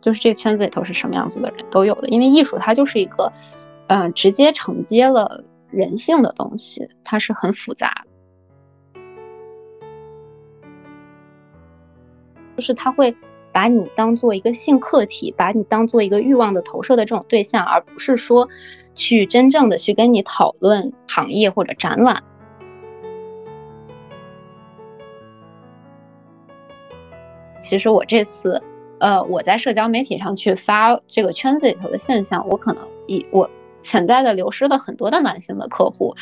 就是这个圈子里头是什么样子的人都有的。因为艺术它就是一个，嗯，直接承接了人性的东西，它是很复杂的，就是它会把你当做一个性客体，把你当做一个欲望的投射的这种对象，而不是说去真正的去跟你讨论行业或者展览。其实我这次，呃，我在社交媒体上去发这个圈子里头的现象，我可能以我潜在的流失了很多的男性的客户。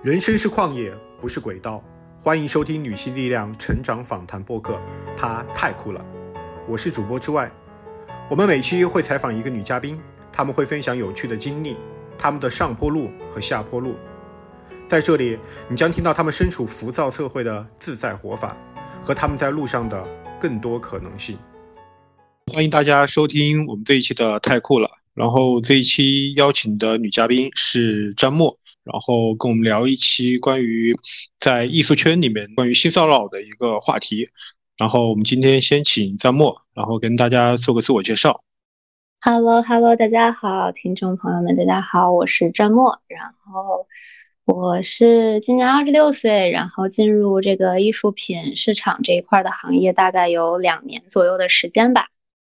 人生是旷野，不是轨道。欢迎收听女性力量成长访谈播客，她太酷了。我是主播之外，我们每期会采访一个女嘉宾，他们会分享有趣的经历。他们的上坡路和下坡路，在这里，你将听到他们身处浮躁社会的自在活法，和他们在路上的更多可能性。欢迎大家收听我们这一期的太酷了。然后这一期邀请的女嘉宾是张默，然后跟我们聊一期关于在艺术圈里面关于性骚扰的一个话题。然后我们今天先请张默，然后跟大家做个自我介绍。Hello，Hello，大家好，听众朋友们，大家好，我是张默，然后我是今年二十六岁，然后进入这个艺术品市场这一块的行业大概有两年左右的时间吧，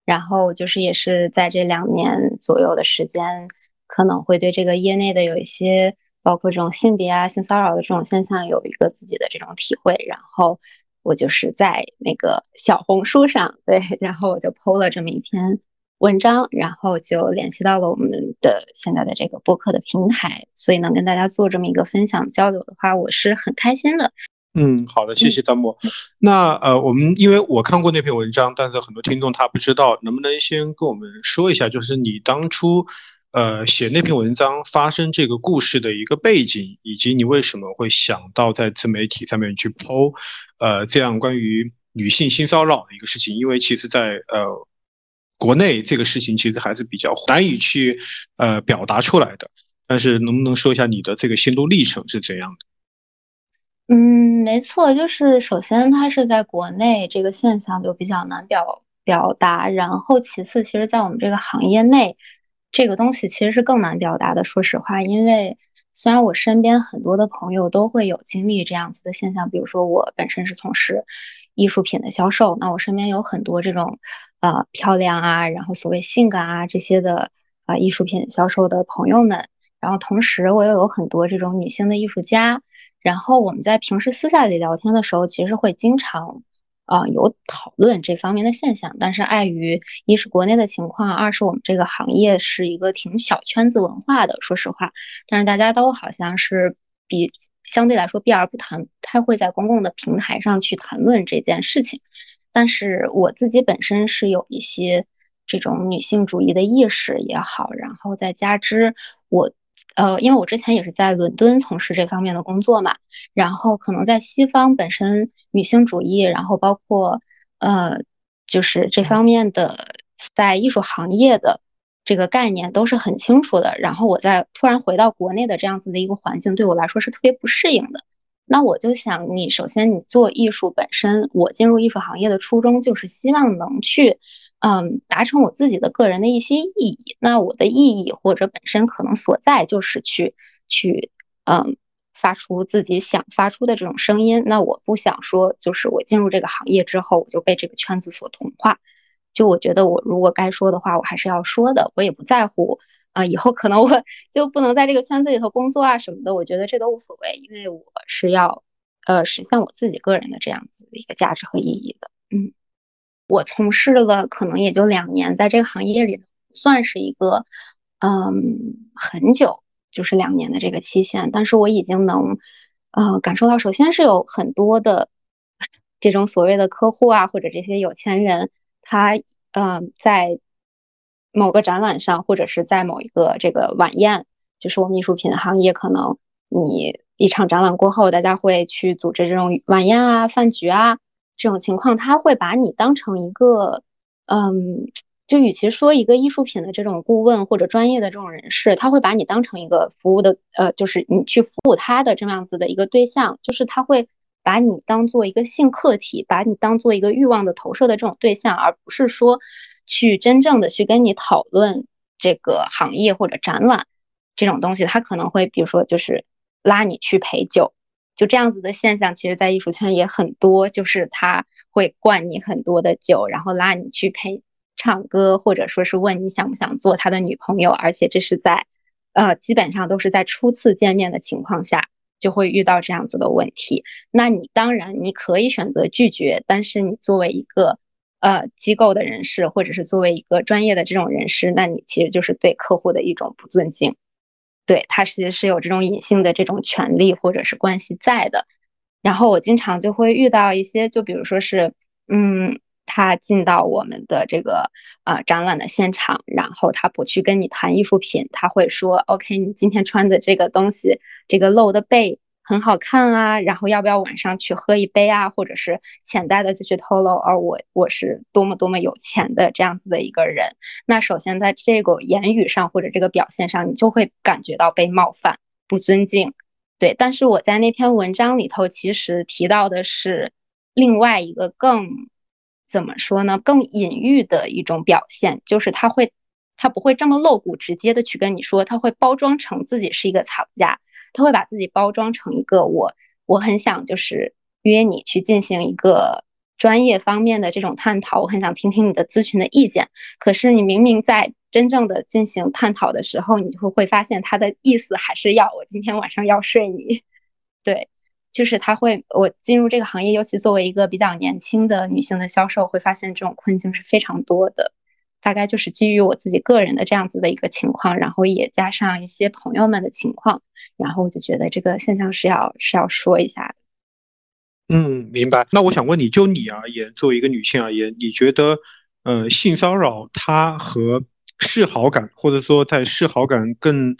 然后就是也是在这两年左右的时间，可能会对这个业内的有一些包括这种性别啊、性骚扰的这种现象有一个自己的这种体会，然后我就是在那个小红书上，对，然后我就 PO 了这么一篇。文章，然后就联系到了我们的现在的这个播客的平台，所以能跟大家做这么一个分享交流的话，我是很开心的。嗯，好的，谢谢张默。那呃，我们因为我看过那篇文章，但是很多听众他不知道，能不能先跟我们说一下，就是你当初呃写那篇文章发生这个故事的一个背景，以及你为什么会想到在自媒体上面去剖呃这样关于女性性骚扰的一个事情？因为其实，在呃。国内这个事情其实还是比较难以去呃表达出来的，但是能不能说一下你的这个心路历程是怎样的？嗯，没错，就是首先它是在国内这个现象就比较难表表达，然后其次，其实在我们这个行业内，这个东西其实是更难表达的。说实话，因为虽然我身边很多的朋友都会有经历这样子的现象，比如说我本身是从事艺术品的销售，那我身边有很多这种。呃，漂亮啊，然后所谓性感啊这些的啊艺术品销售的朋友们，然后同时我也有很多这种女性的艺术家，然后我们在平时私下里聊天的时候，其实会经常啊有讨论这方面的现象，但是碍于一是国内的情况，二是我们这个行业是一个挺小圈子文化的，说实话，但是大家都好像是比相对来说避而不谈，太会在公共的平台上去谈论这件事情。但是我自己本身是有一些这种女性主义的意识也好，然后再加之我，呃，因为我之前也是在伦敦从事这方面的工作嘛，然后可能在西方本身女性主义，然后包括呃，就是这方面的在艺术行业的这个概念都是很清楚的，然后我在突然回到国内的这样子的一个环境，对我来说是特别不适应的。那我就想，你首先你做艺术本身，我进入艺术行业的初衷就是希望能去，嗯，达成我自己的个人的一些意义。那我的意义或者本身可能所在就是去去，嗯，发出自己想发出的这种声音。那我不想说，就是我进入这个行业之后，我就被这个圈子所同化。就我觉得，我如果该说的话，我还是要说的。我也不在乎。啊，以后可能我就不能在这个圈子里头工作啊什么的，我觉得这都无所谓，因为我是要呃实现我自己个人的这样子的一个价值和意义的。嗯，我从事了可能也就两年，在这个行业里算是一个嗯很久，就是两年的这个期限，但是我已经能呃感受到，首先是有很多的这种所谓的客户啊，或者这些有钱人，他嗯在。某个展览上，或者是在某一个这个晚宴，就是我们艺术品行业，可能你一场展览过后，大家会去组织这种晚宴啊、饭局啊这种情况，他会把你当成一个，嗯，就与其说一个艺术品的这种顾问或者专业的这种人士，他会把你当成一个服务的，呃，就是你去服务他的这样子的一个对象，就是他会把你当做一个性客体，把你当做一个欲望的投射的这种对象，而不是说去真正的去跟你讨论这个行业或者展览这种东西。他可能会比如说就是拉你去陪酒，就这样子的现象，其实在艺术圈也很多，就是他会灌你很多的酒，然后拉你去陪。唱歌，或者说是问你想不想做他的女朋友，而且这是在，呃，基本上都是在初次见面的情况下就会遇到这样子的问题。那你当然你可以选择拒绝，但是你作为一个呃机构的人士，或者是作为一个专业的这种人士，那你其实就是对客户的一种不尊敬。对他其实是有这种隐性的这种权利或者是关系在的。然后我经常就会遇到一些，就比如说是，嗯。他进到我们的这个啊展览的现场，然后他不去跟你谈艺术品，他会说：“OK，你今天穿的这个东西，这个露的背很好看啊，然后要不要晚上去喝一杯啊？或者是潜在的就去透露，而我我是多么多么有钱的这样子的一个人。那首先在这个言语上或者这个表现上，你就会感觉到被冒犯、不尊敬。对，但是我在那篇文章里头其实提到的是另外一个更。怎么说呢？更隐喻的一种表现，就是他会，他不会这么露骨直接的去跟你说，他会包装成自己是一个藏家，他会把自己包装成一个我，我很想就是约你去进行一个专业方面的这种探讨，我很想听听你的咨询的意见。可是你明明在真正的进行探讨的时候，你会会发现他的意思还是要我今天晚上要睡你，对。就是他会，我进入这个行业，尤其作为一个比较年轻的女性的销售，会发现这种困境是非常多的。大概就是基于我自己个人的这样子的一个情况，然后也加上一些朋友们的情况，然后我就觉得这个现象是要是要说一下的。嗯，明白。那我想问你，就你而言，作为一个女性而言，你觉得，呃，性骚扰它和示好感，或者说在示好感更，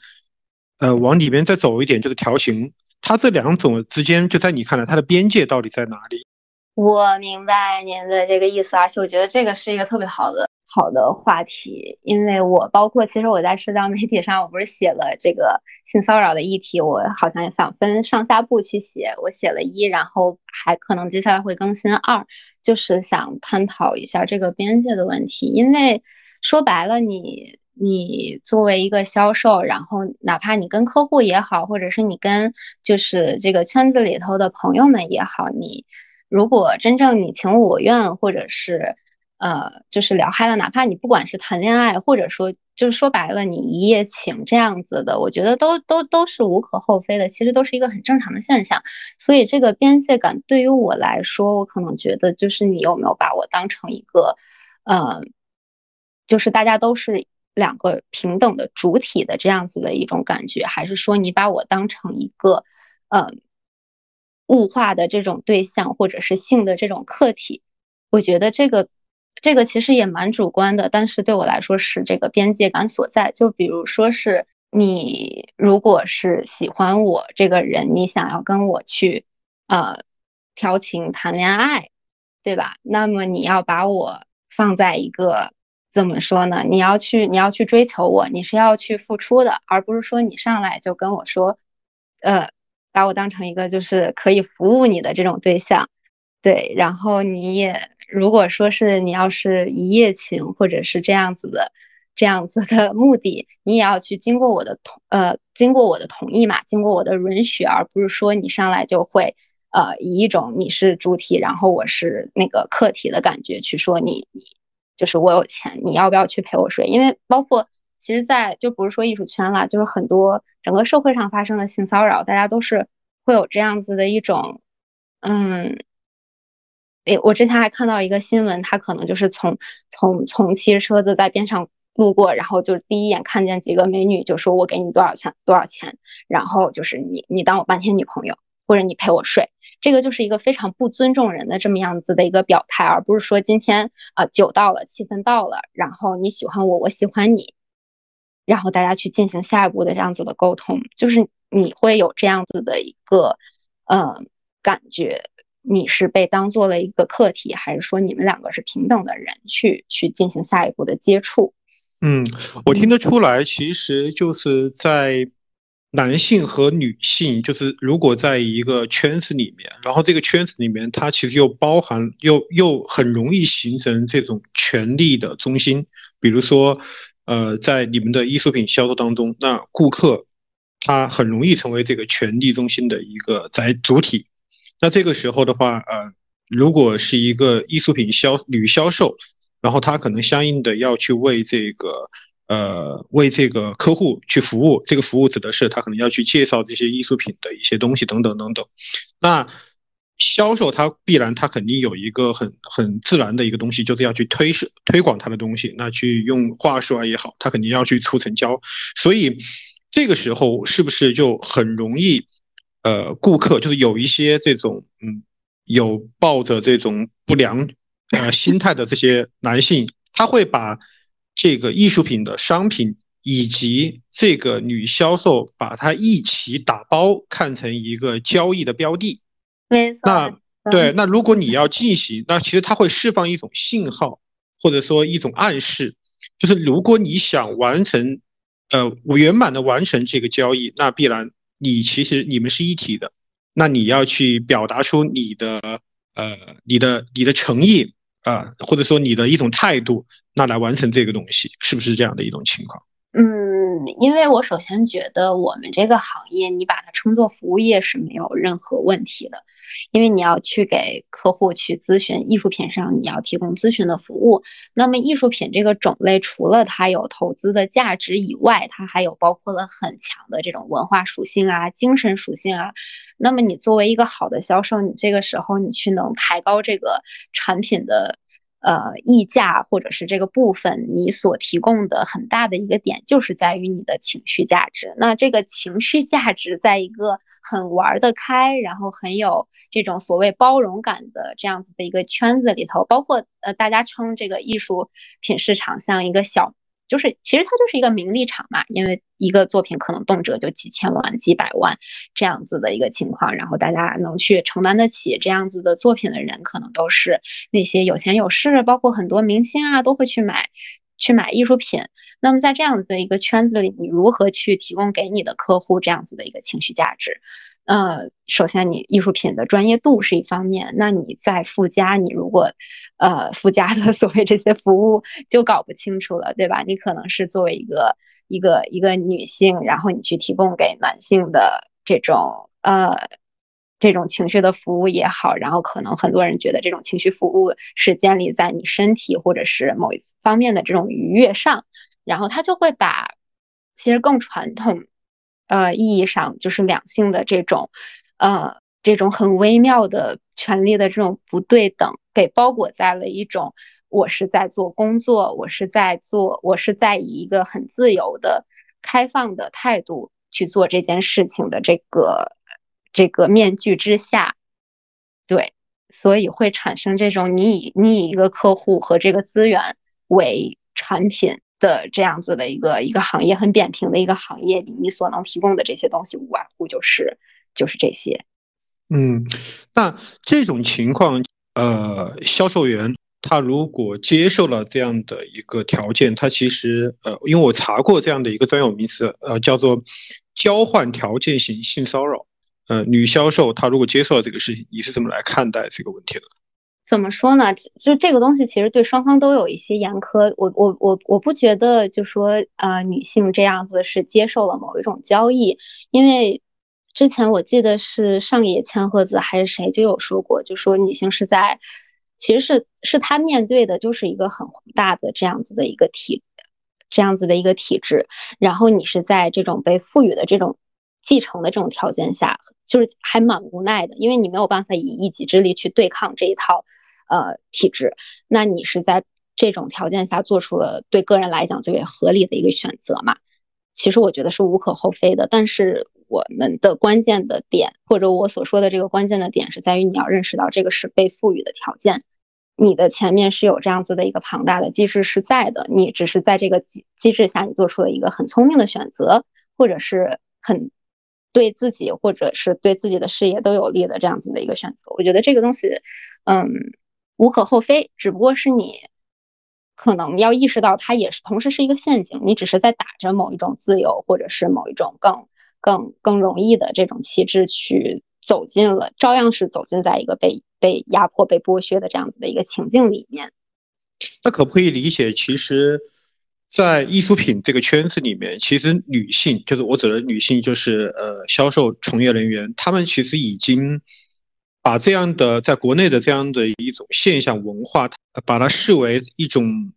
呃，往里面再走一点，就是调情。它这两种之间，就在你看来，它的边界到底在哪里？我明白您的这个意思，而且我觉得这个是一个特别好的好的话题，因为我包括其实我在社交媒体上，我不是写了这个性骚扰的议题，我好像也想分上下部去写，我写了一，然后还可能接下来会更新二，就是想探讨一下这个边界的问题，因为说白了你。你作为一个销售，然后哪怕你跟客户也好，或者是你跟就是这个圈子里头的朋友们也好，你如果真正你情我愿，或者是呃就是聊嗨了，哪怕你不管是谈恋爱，或者说就是说白了你一夜情这样子的，我觉得都都都是无可厚非的，其实都是一个很正常的现象。所以这个边界感对于我来说，我可能觉得就是你有没有把我当成一个，呃，就是大家都是。两个平等的主体的这样子的一种感觉，还是说你把我当成一个，呃，物化的这种对象，或者是性的这种客体？我觉得这个，这个其实也蛮主观的，但是对我来说是这个边界感所在。就比如说是你如果是喜欢我这个人，你想要跟我去，呃，调情谈恋爱，对吧？那么你要把我放在一个。怎么说呢？你要去，你要去追求我，你是要去付出的，而不是说你上来就跟我说，呃，把我当成一个就是可以服务你的这种对象，对。然后你也如果说是你要是一夜情或者是这样子的这样子的目的，你也要去经过我的同呃经过我的同意嘛，经过我的允许，而不是说你上来就会呃以一种你是主体，然后我是那个客体的感觉去说你你。就是我有钱，你要不要去陪我睡？因为包括其实，在就不是说艺术圈了，就是很多整个社会上发生的性骚扰，大家都是会有这样子的一种，嗯，诶，我之前还看到一个新闻，他可能就是从从从骑车子在边上路过，然后就第一眼看见几个美女，就说我给你多少钱多少钱，然后就是你你当我半天女朋友，或者你陪我睡。这个就是一个非常不尊重人的这么样子的一个表态，而不是说今天啊酒到了，气氛到了，然后你喜欢我，我喜欢你，然后大家去进行下一步的这样子的沟通，就是你会有这样子的一个呃感觉，你是被当做了一个客体，还是说你们两个是平等的人去去进行下一步的接触？嗯，我听得出来，其实就是在男性和女性，就是如果在一个圈子里面，然后这个圈子里面，它其实又包含又又很容易形成这种权力的中心，比如说，呃，在你们的艺术品销售当中，那顾客他很容易成为这个权力中心的一个载主体。那这个时候的话，呃，如果是一个艺术品销女销售，然后他可能相应的要去为这个，呃，为这个客户去服务。这个服务指的是他可能要去介绍这些艺术品的一些东西等等等等。那销售他必然他肯定有一个很很自然的一个东西，就是要去推是推广他的东西。那去用话术啊也好，他肯定要去促成交。所以这个时候是不是就很容易？呃，顾客就是有一些这种，嗯，有抱着这种不良呃心态的这些男性，他会把这个艺术品的商品以及这个女销售把它一起打包看成一个交易的标的。没错。那对，那如果你要进行，那其实它会释放一种信号，或者说一种暗示，就是如果你想完成，呃，圆满的完成这个交易，那必然。你其实你们是一体的，那你要去表达出你的呃你的你的诚意啊，或者说你的一种态度，那来完成这个东西，是不是这样的一种情况？因为我首先觉得我们这个行业，你把它称作服务业是没有任何问题的，因为你要去给客户去咨询艺术品上，你要提供咨询的服务。那么艺术品这个种类，除了它有投资的价值以外，它还有包括了很强的这种文化属性啊、精神属性啊。那么你作为一个好的销售，你这个时候你去能抬高这个产品的。呃，溢价或者是这个部分，你所提供的很大的一个点，就是在于你的情绪价值。那这个情绪价值，在一个很玩得开，然后很有这种所谓包容感的这样子的一个圈子里头，包括呃，大家称这个艺术品市场像一个小。就是其实它就是一个名利场嘛，因为一个作品可能动辄就几千万、几百万这样子的一个情况，然后大家能去承担得起这样子的作品的人，可能都是那些有钱有势，包括很多明星啊都会去买去买艺术品。那么在这样子的一个圈子里，你如何去提供给你的客户这样子的一个情绪价值？呃，首先你艺术品的专业度是一方面，那你再附加你如果，呃附加的 所谓这些服务就搞不清楚了，对吧？你可能是作为一个一个一个女性，然后你去提供给男性的这种呃这种情绪的服务也好，然后可能很多人觉得这种情绪服务是建立在你身体或者是某一方面的这种愉悦上，然后他就会把其实更传统。呃，意义上就是两性的这种，呃，这种很微妙的权利的这种不对等，给包裹在了一种我是在做工作，我是在做，我是在以一个很自由的、开放的态度去做这件事情的这个这个面具之下，对，所以会产生这种你以你以一个客户和这个资源为产品。的这样子的一个一个行业很扁平的一个行业里，你所能提供的这些东西无外乎就是就是这些。嗯，那这种情况，呃，销售员他如果接受了这样的一个条件，他其实呃，因为我查过这样的一个专有名词，呃，叫做交换条件型性骚扰。呃，女销售她如果接受了这个事情，你是怎么来看待这个问题的？怎么说呢？就这个东西其实对双方都有一些严苛。我我我我不觉得，就说呃女性这样子是接受了某一种交易，因为之前我记得是上野千鹤子还是谁就有说过，就说女性是在其实是是她面对的就是一个很宏大的这样子的一个体这样子的一个体制，然后你是在这种被赋予的这种。继承的这种条件下，就是还蛮无奈的，因为你没有办法以一己之力去对抗这一套呃体制，那你是在这种条件下做出了对个人来讲最为合理的一个选择嘛？其实我觉得是无可厚非的，但是我们的关键的点，或者我所说的这个关键的点，是在于你要认识到这个是被赋予的条件，你的前面是有这样子的一个庞大的机制是在的，你只是在这个机机制下，你做出了一个很聪明的选择，或者是很。对自己或者是对自己的事业都有利的这样子的一个选择。我觉得这个东西，嗯，无可厚非，只不过是你可能要意识到它也是同时是一个陷阱，你只是在打着某一种自由或者是某一种更更更容易的这种旗帜去走进了，照样是走进在一个被被压迫、被剥削的这样子的一个情境里面。那可不可以理解，其实？在艺术品这个圈子里面，其实女性就是我指的女性，就是呃销售从业人员，她们其实已经把这样的在国内的这样的一种现象文化，把它视为一种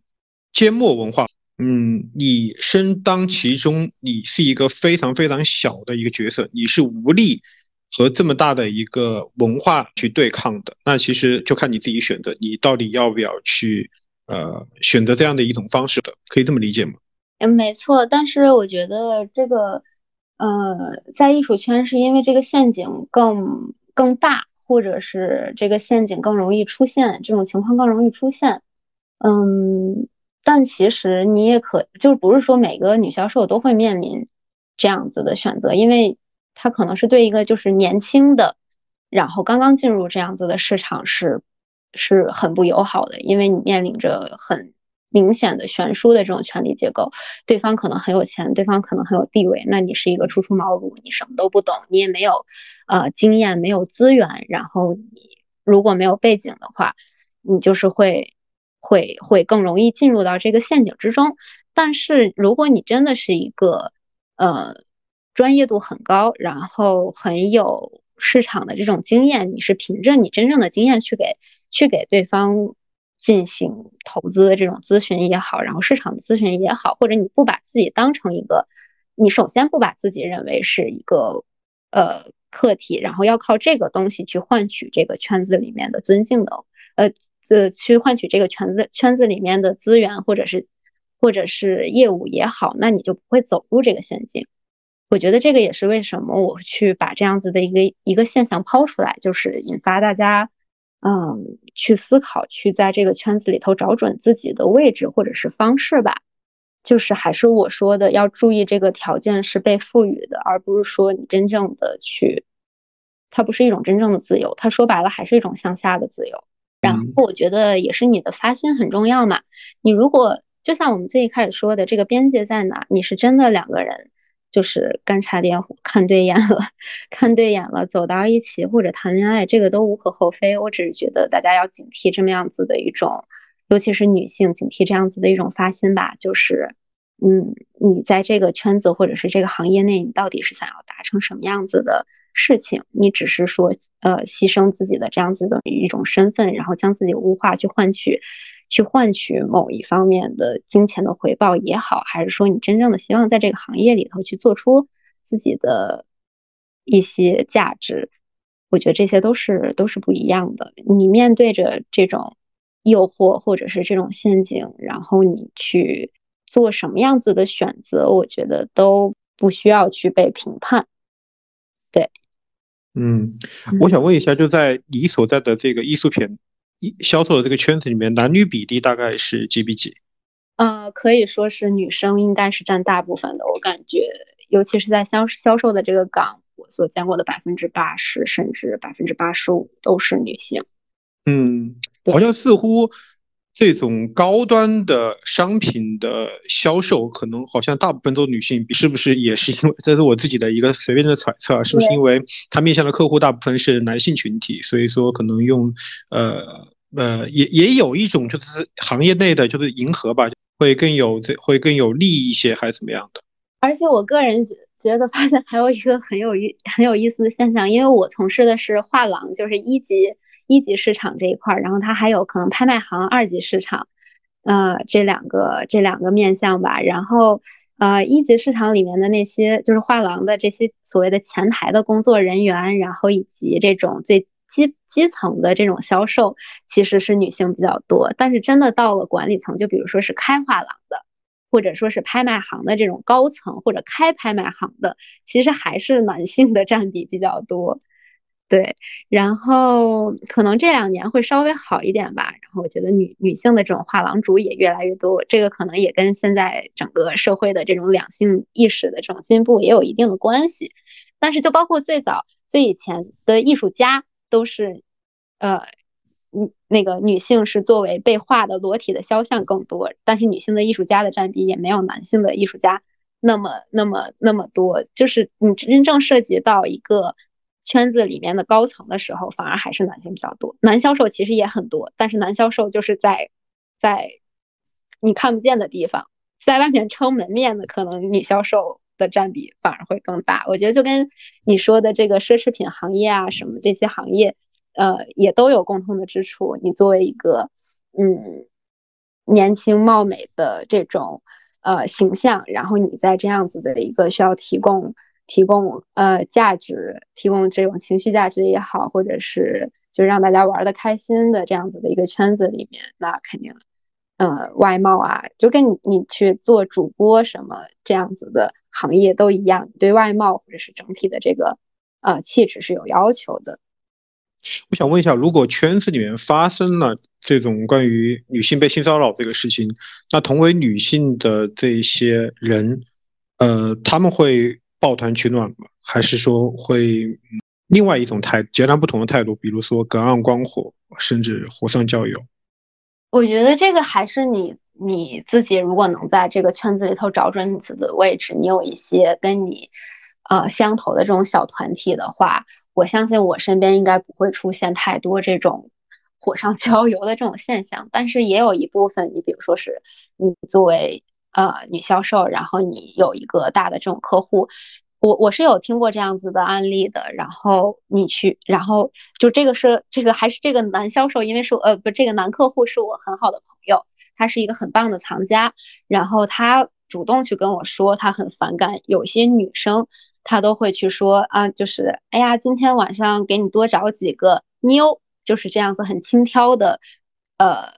缄默文化。嗯，你身当其中，你是一个非常非常小的一个角色，你是无力和这么大的一个文化去对抗的。那其实就看你自己选择，你到底要不要去。呃，选择这样的一种方式的，可以这么理解吗？嗯，没错。但是我觉得这个，呃，在艺术圈是因为这个陷阱更更大，或者是这个陷阱更容易出现，这种情况更容易出现。嗯，但其实你也可，就不是说每个女销售都会面临这样子的选择，因为她可能是对一个就是年轻的，然后刚刚进入这样子的市场是。是很不友好的，因为你面临着很明显的悬殊的这种权力结构，对方可能很有钱，对方可能很有地位，那你是一个初出茅庐，你什么都不懂，你也没有呃经验，没有资源，然后你如果没有背景的话，你就是会会会更容易进入到这个陷阱之中。但是如果你真的是一个呃专业度很高，然后很有。市场的这种经验，你是凭着你真正的经验去给去给对方进行投资的这种咨询也好，然后市场咨询也好，或者你不把自己当成一个，你首先不把自己认为是一个呃客体，然后要靠这个东西去换取这个圈子里面的尊敬的，呃呃，去换取这个圈子圈子里面的资源或者是或者是业务也好，那你就不会走入这个陷阱。我觉得这个也是为什么我去把这样子的一个一个现象抛出来，就是引发大家，嗯，去思考，去在这个圈子里头找准自己的位置或者是方式吧。就是还是我说的，要注意这个条件是被赋予的，而不是说你真正的去，它不是一种真正的自由，它说白了还是一种向下的自由。然后我觉得也是你的发心很重要嘛。你如果就像我们最一开始说的，这个边界在哪？你是真的两个人。就是干柴烈火，看对眼了，看对眼了，走到一起或者谈恋爱，这个都无可厚非。我只是觉得大家要警惕这么样子的一种，尤其是女性警惕这样子的一种发心吧。就是，嗯，你在这个圈子或者是这个行业内，你到底是想要达成什么样子的事情？你只是说，呃，牺牲自己的这样子的一种身份，然后将自己物化去换取。去换取某一方面的金钱的回报也好，还是说你真正的希望在这个行业里头去做出自己的一些价值，我觉得这些都是都是不一样的。你面对着这种诱惑或者是这种陷阱，然后你去做什么样子的选择，我觉得都不需要去被评判。对，嗯，我想问一下，就在你所在的这个艺术品。销售的这个圈子里面，男女比例大概是几比几？呃，可以说是女生应该是占大部分的。我感觉，尤其是在销销售的这个岗，我所见过的百分之八十甚至百分之八十五都是女性。嗯，好像似乎这种高端的商品的销售，可能好像大部分都女性，是不是？也是因为这是我自己的一个随便的揣测，是不是因为它面向的客户大部分是男性群体，所以说可能用呃。呃，也也有一种就是行业内的就是迎合吧，会更有这会更有利一些，还是怎么样的？而且我个人觉觉得发现还有一个很有意很有意思的现象，因为我从事的是画廊，就是一级一级市场这一块，然后它还有可能拍卖行二级市场，呃，这两个这两个面向吧。然后呃，一级市场里面的那些就是画廊的这些所谓的前台的工作人员，然后以及这种最。基基层的这种销售其实是女性比较多，但是真的到了管理层，就比如说是开画廊的，或者说是拍卖行的这种高层或者开拍卖行的，其实还是男性的占比比较多。对，然后可能这两年会稍微好一点吧。然后我觉得女女性的这种画廊主也越来越多，这个可能也跟现在整个社会的这种两性意识的这种进步也有一定的关系。但是就包括最早最以前的艺术家都是，呃，嗯，那个女性是作为被画的裸体的肖像更多，但是女性的艺术家的占比也没有男性的艺术家那么那么那么多。就是你真正涉及到一个圈子里面的高层的时候，反而还是男性比较多。男销售其实也很多，但是男销售就是在在你看不见的地方，在外面撑门面的，可能女销售。的占比反而会更大，我觉得就跟你说的这个奢侈品行业啊，什么这些行业，呃，也都有共通的之处。你作为一个嗯年轻貌美的这种呃形象，然后你在这样子的一个需要提供提供呃价值，提供这种情绪价值也好，或者是就让大家玩的开心的这样子的一个圈子里面，那肯定。呃，外貌啊，就跟你你去做主播什么这样子的行业都一样，对外貌或者是整体的这个呃气质是有要求的。我想问一下，如果圈子里面发生了这种关于女性被性骚扰这个事情，那同为女性的这些人，呃，他们会抱团取暖吗？还是说会另外一种态截然不同的态度，比如说隔岸观火，甚至火上浇油？我觉得这个还是你你自己，如果能在这个圈子里头找准你自己的位置，你有一些跟你呃相投的这种小团体的话，我相信我身边应该不会出现太多这种火上浇油的这种现象。但是也有一部分，你比如说是你作为呃女销售，然后你有一个大的这种客户。我我是有听过这样子的案例的，然后你去，然后就这个是这个还是这个男销售，因为是呃不这个男客户是我很好的朋友，他是一个很棒的藏家，然后他主动去跟我说他很反感有些女生，他都会去说啊，就是哎呀今天晚上给你多找几个妞，就是这样子很轻佻的呃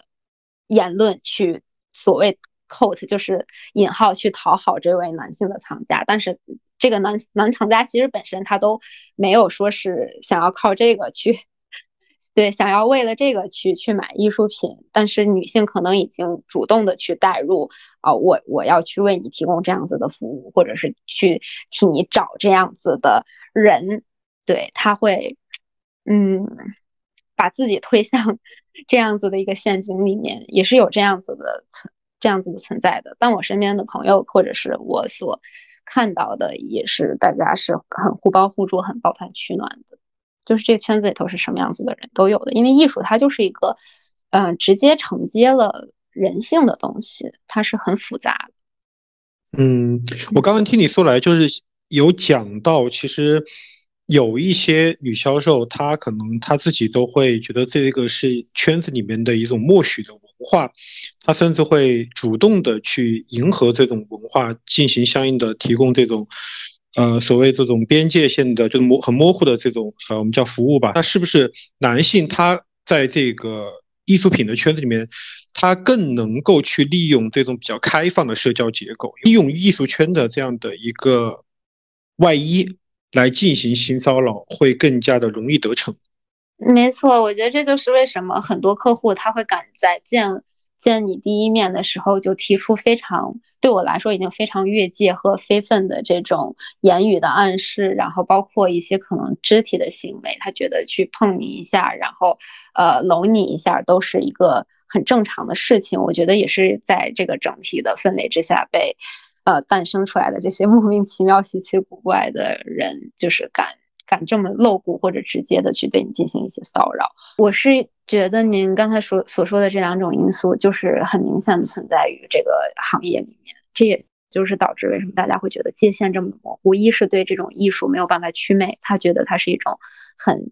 言论去所谓 quote 就是引号去讨好这位男性的藏家，但是。这个男男藏家其实本身他都没有说是想要靠这个去，对，想要为了这个去去买艺术品，但是女性可能已经主动的去带入啊，我我要去为你提供这样子的服务，或者是去替你找这样子的人，对他会嗯把自己推向 这样子的一个陷阱里面，也是有这样子的这样子的存在的。但我身边的朋友或者是我所。看到的也是大家是很互帮互助、很抱团取暖的，就是这个圈子里头是什么样子的人都有的。因为艺术它就是一个，嗯，直接承接了人性的东西，它是很复杂的。嗯，我刚刚听你说来，就是有讲到，其实有一些女销售，她可能她自己都会觉得这个是圈子里面的一种默许的。化，他甚至会主动的去迎合这种文化，进行相应的提供这种，呃，所谓这种边界线的，就是模很模糊的这种，呃，我们叫服务吧。那是不是男性他在这个艺术品的圈子里面，他更能够去利用这种比较开放的社交结构，利用艺术圈的这样的一个外衣来进行性骚扰，会更加的容易得逞？没错，我觉得这就是为什么很多客户他会敢在见见你第一面的时候就提出非常对我来说已经非常越界和非分的这种言语的暗示，然后包括一些可能肢体的行为，他觉得去碰你一下，然后呃搂你一下都是一个很正常的事情。我觉得也是在这个整体的氛围之下被呃诞生出来的这些 莫名其妙、稀奇古怪的人，就是敢。敢这么露骨或者直接的去对你进行一些骚扰，我是觉得您刚才所所说的这两种因素，就是很明显的存在于这个行业里面，这也就是导致为什么大家会觉得界限这么模糊。一是对这种艺术没有办法祛魅，他觉得它是一种很，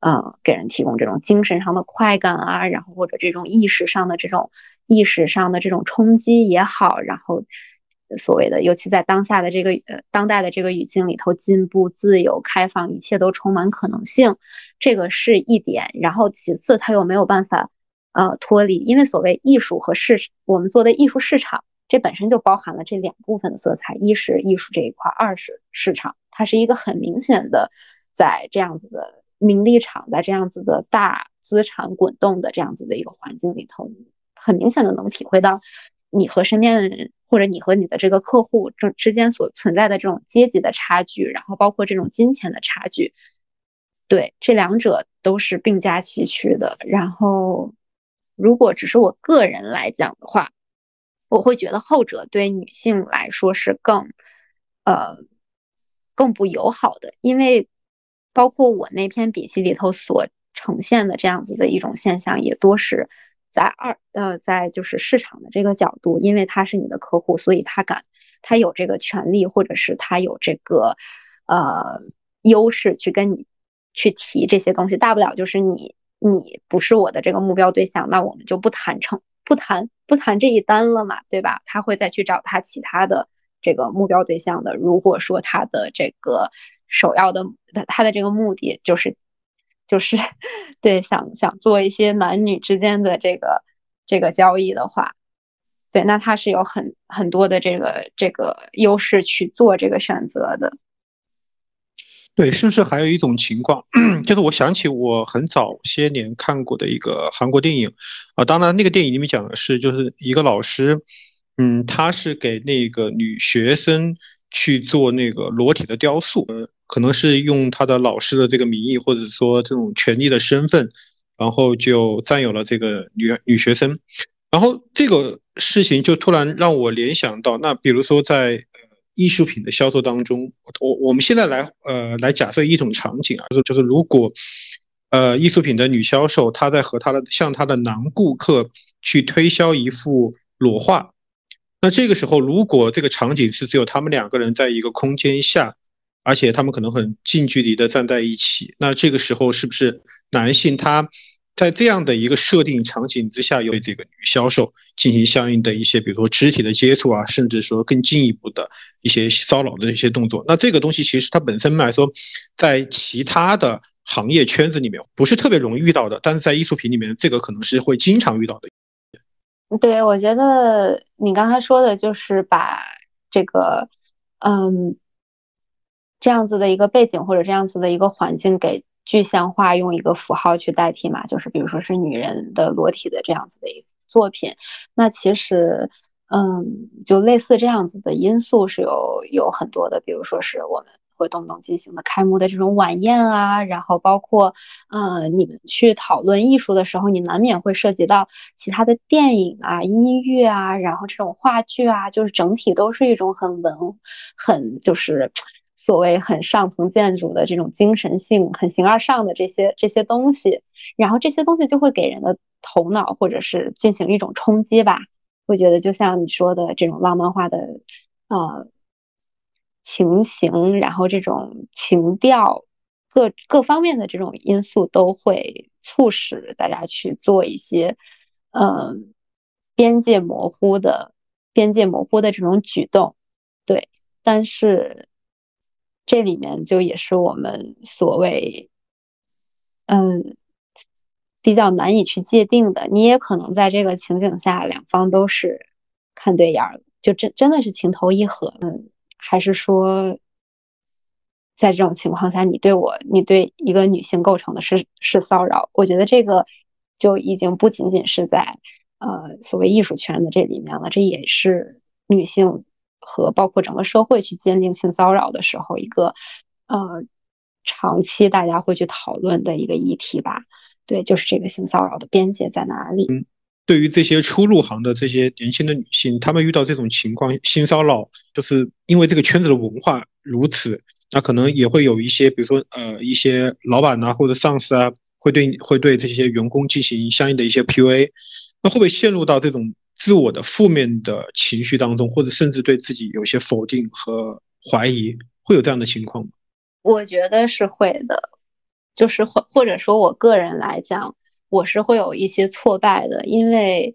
呃，给人提供这种精神上的快感啊，然后或者这种意识上的这种意识上的这种冲击也好，然后。所谓的，尤其在当下的这个呃当代的这个语境里头，进步、自由、开放，一切都充满可能性，这个是一点。然后其次，它又没有办法呃脱离，因为所谓艺术和市我们做的艺术市场，这本身就包含了这两部分的色彩：一是艺术这一块，二是市场。它是一个很明显的，在这样子的名利场，在这样子的大资产滚动的这样子的一个环境里头，很明显的能体会到你和身边的人。或者你和你的这个客户之之间所存在的这种阶级的差距，然后包括这种金钱的差距，对，这两者都是并驾齐驱的。然后，如果只是我个人来讲的话，我会觉得后者对女性来说是更，呃，更不友好的，因为包括我那篇笔记里头所呈现的这样子的一种现象，也多是。在二呃，在就是市场的这个角度，因为他是你的客户，所以他敢，他有这个权利，或者是他有这个呃优势去跟你去提这些东西。大不了就是你你不是我的这个目标对象，那我们就不谈成不谈不谈这一单了嘛，对吧？他会再去找他其他的这个目标对象的。如果说他的这个首要的他的这个目的就是。就是 对想想做一些男女之间的这个这个交易的话，对，那他是有很很多的这个这个优势去做这个选择的。对，是不是还有一种情况，就是我想起我很早些年看过的一个韩国电影啊，当然那个电影里面讲的是就是一个老师，嗯，他是给那个女学生去做那个裸体的雕塑。嗯可能是用他的老师的这个名义，或者说这种权利的身份，然后就占有了这个女女学生，然后这个事情就突然让我联想到，那比如说在呃艺术品的销售当中，我我们现在来呃来假设一种场景啊，就是就是如果呃艺术品的女销售她在和她的向她的男顾客去推销一幅裸画，那这个时候如果这个场景是只有他们两个人在一个空间下。而且他们可能很近距离的站在一起，那这个时候是不是男性他在这样的一个设定场景之下，对这个女销售进行相应的一些，比如说肢体的接触啊，甚至说更进一步的一些骚扰的一些动作？那这个东西其实它本身来说，在其他的行业圈子里面不是特别容易遇到的，但是在艺术品里面，这个可能是会经常遇到的。对，我觉得你刚才说的就是把这个，嗯。这样子的一个背景或者这样子的一个环境给具象化，用一个符号去代替嘛，就是比如说是女人的裸体的这样子的一个作品。那其实，嗯，就类似这样子的因素是有有很多的，比如说是我们会动不动进行的开幕的这种晚宴啊，然后包括，嗯，你们去讨论艺术的时候，你难免会涉及到其他的电影啊、音乐啊，然后这种话剧啊，就是整体都是一种很文，很就是。所谓很上层建筑的这种精神性很形而上的这些这些东西，然后这些东西就会给人的头脑或者是进行一种冲击吧。会觉得就像你说的这种浪漫化的呃情形，然后这种情调各各方面的这种因素都会促使大家去做一些嗯边界模糊的边界模糊的这种举动。对，但是。这里面就也是我们所谓，嗯，比较难以去界定的。你也可能在这个情景下，两方都是看对眼儿，就真真的是情投意合。嗯，还是说，在这种情况下，你对我，你对一个女性构成的是是骚扰？我觉得这个就已经不仅仅是在呃所谓艺术圈的这里面了，这也是女性。和包括整个社会去鉴定性骚扰的时候，一个呃长期大家会去讨论的一个议题吧。对，就是这个性骚扰的边界在哪里？嗯，对于这些初入行的这些年轻的女性，她们遇到这种情况，性骚扰，就是因为这个圈子的文化如此，那可能也会有一些，比如说呃一些老板呐或者上司啊，会对会对这些员工进行相应的一些 PUA，那会不会陷入到这种？自我的负面的情绪当中，或者甚至对自己有些否定和怀疑，会有这样的情况吗？我觉得是会的，就是或或者说我个人来讲，我是会有一些挫败的，因为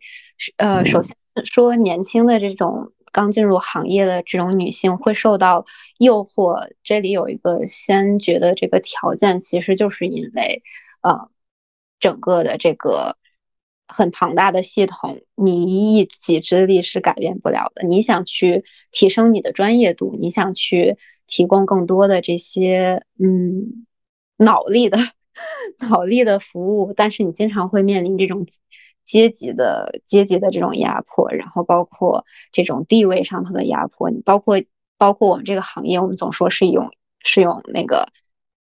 呃，首先说年轻的这种刚进入行业的这种女性会受到诱惑，这里有一个先决的这个条件，其实就是因为呃，整个的这个。很庞大的系统，你一己之力是改变不了的。你想去提升你的专业度，你想去提供更多的这些嗯脑力的 脑力的服务，但是你经常会面临这种阶级的阶级的这种压迫，然后包括这种地位上头的压迫，你包括包括我们这个行业，我们总说是用是用那个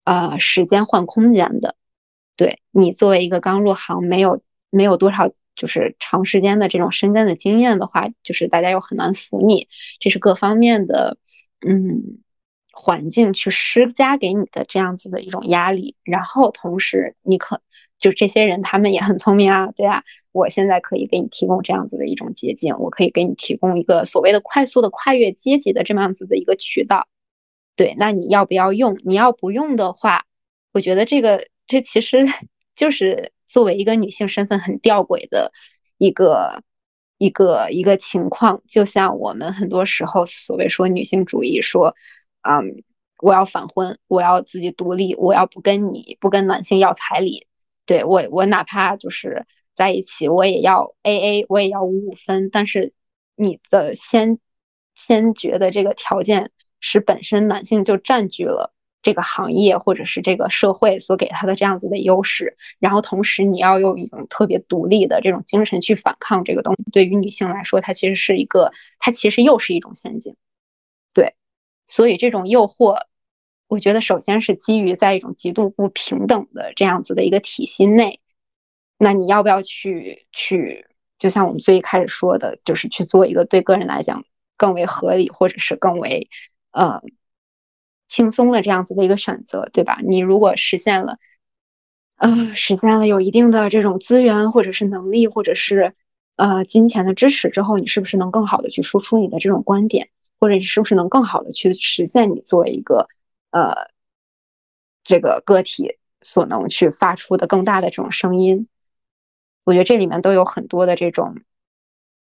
呃时间换空间的，对你作为一个刚入行没有没有多少就是长时间的这种深耕的经验的话，就是大家又很难服你，这是各方面的嗯。环境去施加给你的这样子的一种压力，然后同时你可就这些人他们也很聪明啊，对啊，我现在可以给你提供这样子的一种捷径，我可以给你提供一个所谓的快速的跨越阶级的这么样子的一个渠道，对，那你要不要用？你要不用的话，我觉得这个这其实就是作为一个女性身份很吊诡的一个一个一个情况，就像我们很多时候所谓说女性主义说。嗯，我要反婚，我要自己独立，我要不跟你不跟男性要彩礼，对我我哪怕就是在一起，我也要 A A，我也要五五分。但是你的先先决的这个条件是本身男性就占据了这个行业或者是这个社会所给他的这样子的优势，然后同时你要用一种特别独立的这种精神去反抗这个东西，对于女性来说，它其实是一个，它其实又是一种陷阱，对。所以这种诱惑，我觉得首先是基于在一种极度不平等的这样子的一个体系内，那你要不要去去，就像我们最一开始说的，就是去做一个对个人来讲更为合理或者是更为呃轻松的这样子的一个选择，对吧？你如果实现了，呃，实现了有一定的这种资源或者是能力或者是呃金钱的支持之后，你是不是能更好的去输出你的这种观点？或者你是不是能更好的去实现你作为一个呃这个个体所能去发出的更大的这种声音？我觉得这里面都有很多的这种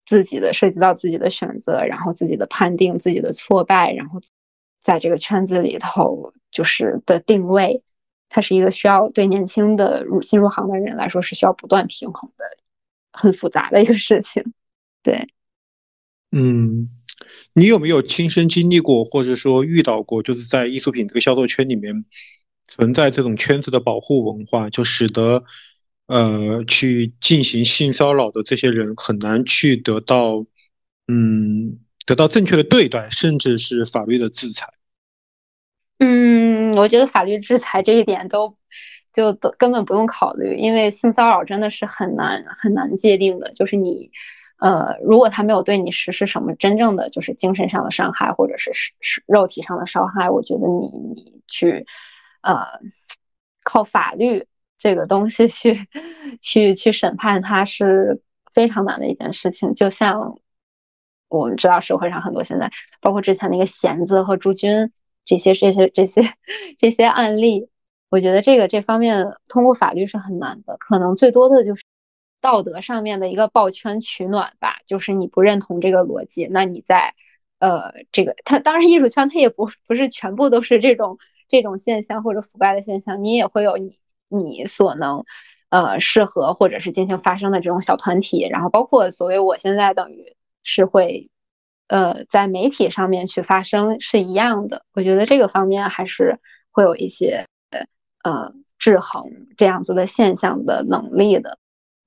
自己的涉及到自己的选择，然后自己的判定、自己的挫败，然后在这个圈子里头就是的定位，它是一个需要对年轻的入新入行的人来说是需要不断平衡的，很复杂的一个事情。对，嗯。你有没有亲身经历过，或者说遇到过，就是在艺术品这个销售圈里面存在这种圈子的保护文化，就使得呃去进行性骚扰的这些人很难去得到嗯得到正确的对待，甚至是法律的制裁。嗯，我觉得法律制裁这一点都就都根本不用考虑，因为性骚扰真的是很难很难界定的，就是你。呃，如果他没有对你实施什么真正的就是精神上的伤害，或者是是肉体上的伤害，我觉得你你去呃靠法律这个东西去去去审判他是非常难的一件事情。就像我们知道社会上很多现在，包括之前那个弦子和朱军这些这些这些这些案例，我觉得这个这方面通过法律是很难的，可能最多的就是。道德上面的一个抱圈取暖吧，就是你不认同这个逻辑，那你在呃这个他当然艺术圈它也不不是全部都是这种这种现象或者腐败的现象，你也会有你你所能呃适合或者是进行发声的这种小团体，然后包括所谓我现在等于是会呃在媒体上面去发声是一样的，我觉得这个方面还是会有一些呃制衡这样子的现象的能力的。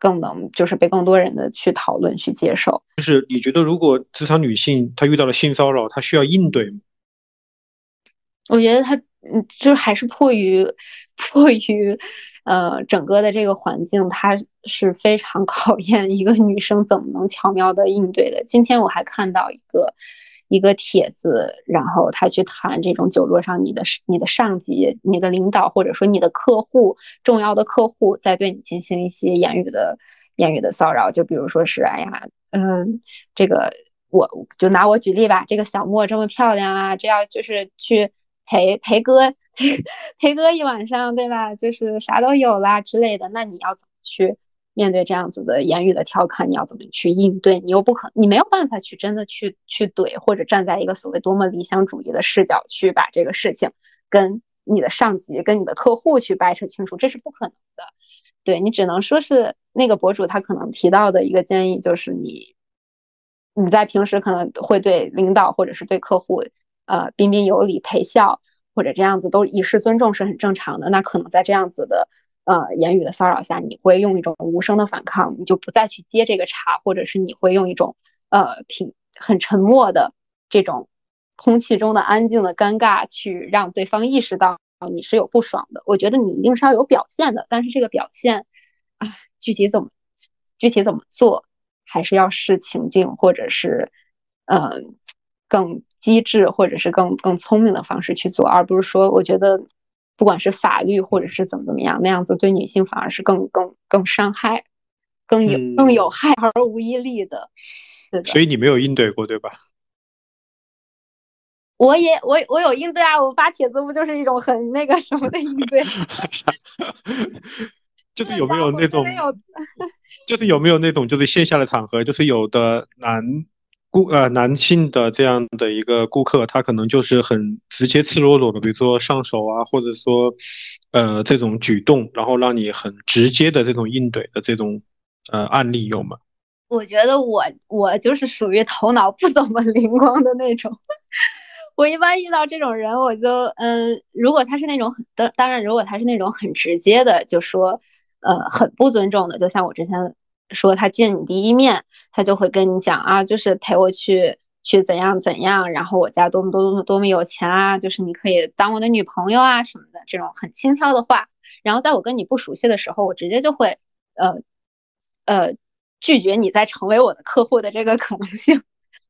更能就是被更多人的去讨论去接受。就是你觉得，如果职场女性她遇到了性骚扰，她需要应对吗？我觉得她嗯，就是还是迫于迫于呃整个的这个环境，它是非常 考验一个女生怎么能巧妙的应对的。今天我还看到一个。一个帖子，然后他去谈这种酒桌上你的你的上级、你的领导，或者说你的客户、重要的客户，在对你进行一些言语的言语的骚扰。就比如说是，哎呀，嗯，这个我就拿我举例吧，这个小莫这么漂亮啊，这要就是去陪陪哥 陪哥一晚上，对吧？就是啥都有啦之类的，那你要怎么去？面对这样子的言语的调侃，你要怎么去应对？你又不可，你没有办法去真的去去怼，或者站在一个所谓多么理想主义的视角去把这个事情跟你的上级、跟你的客户去掰扯清楚，这是不可能的。对你只能说是那个博主他可能提到的一个建议，就是你你在平时可能会对领导或者是对客户呃彬彬有礼、陪笑或者这样子都以示尊重是很正常的。那可能在这样子的。呃言语的骚扰下，你会用一种无声的反抗，你就不再去接这个茬，或者是你会用一种呃平很沉默的这种空气中的安静的尴尬去让对方意识到你是有不爽的。我觉得你一定是要有表现的，但是这个表现啊，具体怎么具体怎么做，还是要视情境，或者是嗯更机智或者是更更聪明的方式去做，而不是说我觉得。不管是法律或者是怎么怎么样，那样子对女性反而是更更更伤害、更有更有害而无一利的。所以你没有应对过，对吧？我也我我有应对啊，我发帖子不就是一种很那个什么的应对？就是有没有那种？就是有没有那种就是线下的场合，就是有的男。顾呃男性的这样的一个顾客，他可能就是很直接赤裸裸的，比如说上手啊，或者说呃这种举动，然后让你很直接的这种应对的这种呃案例有吗？我觉得我我就是属于头脑不怎么灵光的那种，我一般遇到这种人，我就嗯，如果他是那种当当然，如果他是那种很直接的，就说呃很不尊重的，就像我之前。说他见你第一面，他就会跟你讲啊，就是陪我去去怎样怎样，然后我家多么多么多么有钱啊，就是你可以当我的女朋友啊什么的这种很轻佻的话。然后在我跟你不熟悉的时候，我直接就会呃呃拒绝你再成为我的客户的这个可能性。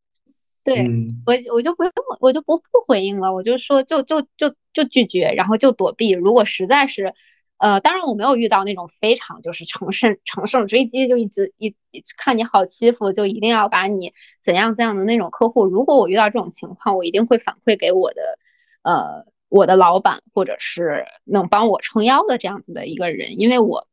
对我我就不用我就不不回应了，我就说就就就就拒绝，然后就躲避。如果实在是。呃，当然我没有遇到那种非常就是乘胜乘胜追击，就一直一一看你好欺负，就一定要把你怎样怎样的那种客户。如果我遇到这种情况，我一定会反馈给我的呃我的老板，或者是能帮我撑腰的这样子的一个人，因为我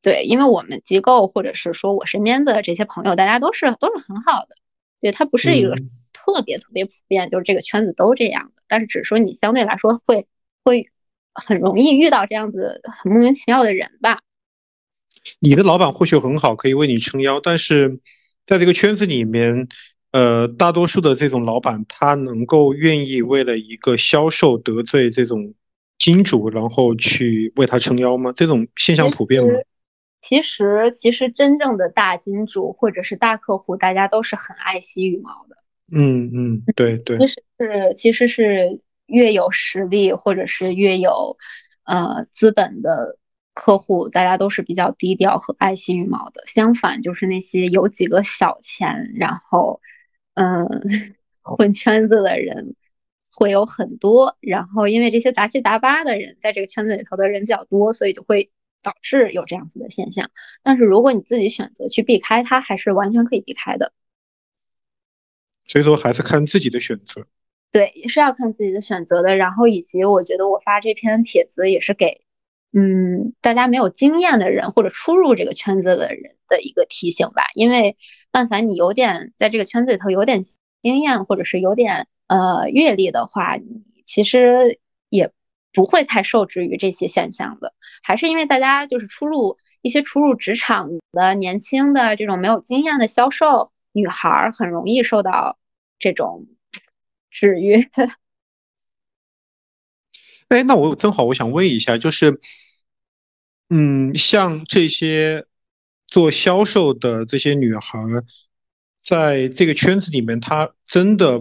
对，因为我们机构或者是说我身边的这些朋友，大家都是都是很好的，对他不是一个特别特别普遍，就是这个圈子都这样的，但是只是说你相对来说会会。很容易遇到这样子很莫名其妙的人吧？你的老板或许很好，可以为你撑腰，但是在这个圈子里面，呃，大多数的这种老板，他能够愿意为了一个销售得罪这种金主，然后去为他撑腰吗？这种现象普遍吗？其实，其实真正的大金主或者是大客户，大家都是很爱惜羽毛的。嗯嗯，对对，其实是其实是。越有实力或者是越有呃资本的客户，大家都是比较低调和爱惜羽毛的。相反，就是那些有几个小钱，然后嗯 混圈子的人会有很多。然后因为这些杂七杂八的人在这个圈子里头的人比较多，所以就会导致有这样子的现象。但是如果你自己选择去避开它，还是完全可以避开的。所以说，还是看自己的选择。对，也是要看自己的选择的。然后以及我觉得我发这篇帖子也是给，嗯，大家没有经验的人或者初入这个圈子的人的一个提醒吧。因为但凡你有点在这个圈子里头有点经验或者是有点呃阅历的话，你其实也不会太受制于这些现象的。还是因为大家就是初入一些初入职场的年轻的这种没有经验的销售女孩，很容易受到这种。制约。哎，那我正好我想问一下，就是，嗯，像这些做销售的这些女孩，在这个圈子里面，她真的，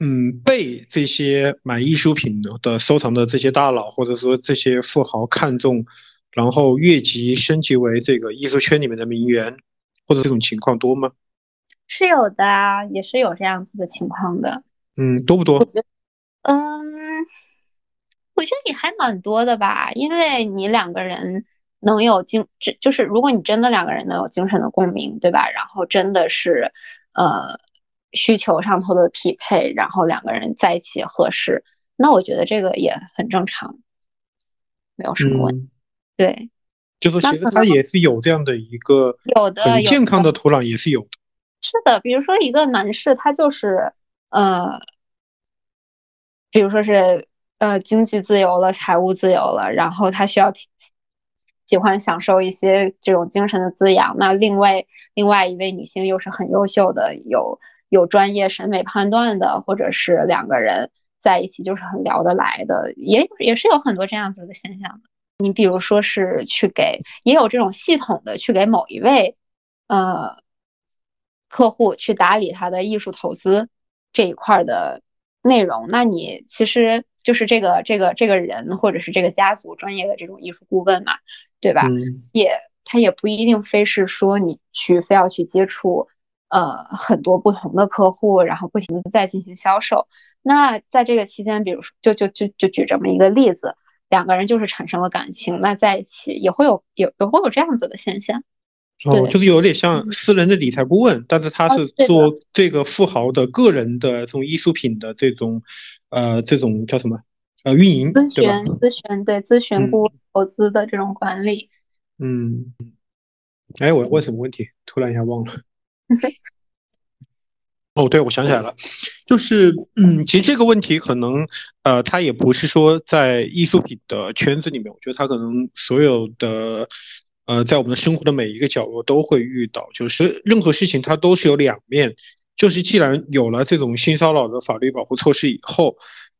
嗯，被这些买艺术品的收藏的这些大佬，或者说这些富豪看中，然后越级升级为这个艺术圈里面的名媛，或者这种情况多吗？是有的，也是有这样子的情况的。嗯，多不多？嗯，我觉得也还蛮多的吧，因为你两个人能有精，这就是如果你真的两个人能有精神的共鸣，对吧？然后真的是呃需求上头的匹配，然后两个人在一起合适，那我觉得这个也很正常，没有什么问题。对，就是其实他也是有这样的一个有的很健康的土壤，也是有的。是的，比如说一个男士，他就是。呃，比如说是呃经济自由了，财务自由了，然后他需要喜欢享受一些这种精神的滋养。那另外另外一位女性又是很优秀的，有有专业审美判断的，或者是两个人在一起就是很聊得来的，也也是有很多这样子的现象的。你比如说是去给，也有这种系统的去给某一位呃客户去打理他的艺术投资这一块的内容，那你其实就是这个这个这个人或者是这个家族专业的这种艺术顾问嘛，对吧？也他也不一定非是说你去非要去接触。呃，很多不同的客户，然后不停的在进行销售。那在这个期间，比如说，就就就就举这么一个例子，两个人就是产生了感情，那在一起也会有有也会有这样子的现象。哦，就是有点像私人的理财顾问，但是他是做这个富豪的个人的这种艺术品的这种呃这种叫什么呃运营咨询咨询对咨询顾问投资的这种管理。嗯，哎，我问什么问题？突然一下忘了。哦，对，我想起来了，就是，嗯，其实这个问题可能，呃，它也不是说在艺术品的圈子里面，我觉得它可能所有的，呃，在我们的生活的每一个角落都会遇到，就是任何事情它都是有两面，就是既然有了这种性骚扰的法律保护措施以后，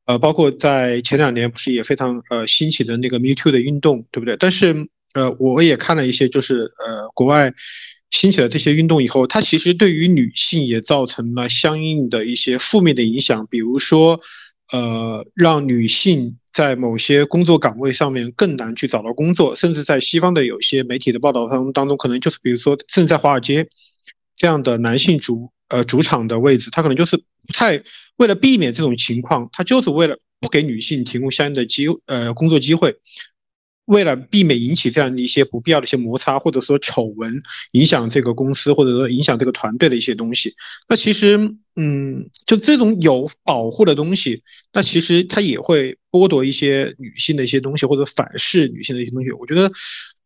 呃，包括在前两年不是也非常呃兴起的那个 Me Too 的运动，对不对？但是，呃，我也看了一些，就是呃，国外。兴起了这些运动以后，它其实对于女性也造成了相应的一些负面的影响，比如说，呃，让女性在某些工作岗位上面更难去找到工作，甚至在西方的有些媒体的报道当当中，可能就是比如说，正在华尔街这样的男性主呃主场的位置，他可能就是不太为了避免这种情况，他就是为了不给女性提供相应的机呃工作机会。为了避免引起这样的一些不必要的一些摩擦，或者说丑闻影响这个公司，或者说影响这个团队的一些东西，那其实，嗯，就这种有保护的东西，那其实它也会剥夺一些女性的一些东西，或者反噬女性的一些东西。我觉得，